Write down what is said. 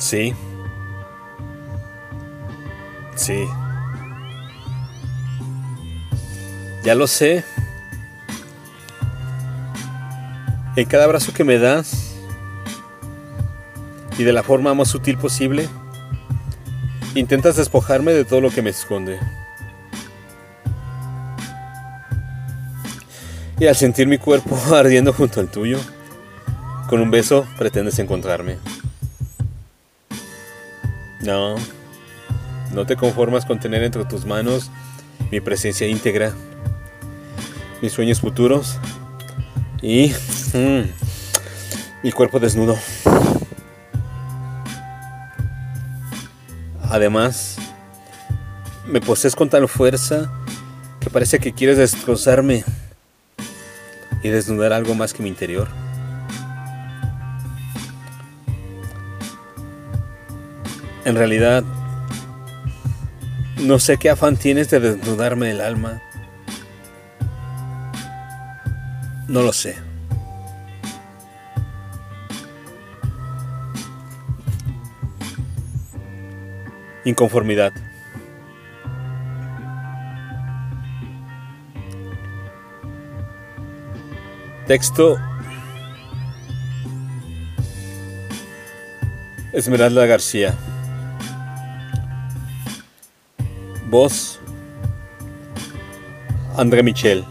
Sí. Sí. Ya lo sé. En cada abrazo que me das y de la forma más sutil posible, intentas despojarme de todo lo que me esconde. Y al sentir mi cuerpo ardiendo junto al tuyo, con un beso pretendes encontrarme. No, no te conformas con tener entre tus manos mi presencia íntegra, mis sueños futuros y mm, mi cuerpo desnudo. Además, me posees con tal fuerza que parece que quieres destrozarme y desnudar algo más que mi interior. En realidad, no sé qué afán tienes de desnudarme el alma. No lo sé. Inconformidad. Texto Esmeralda García. Voz André Michel.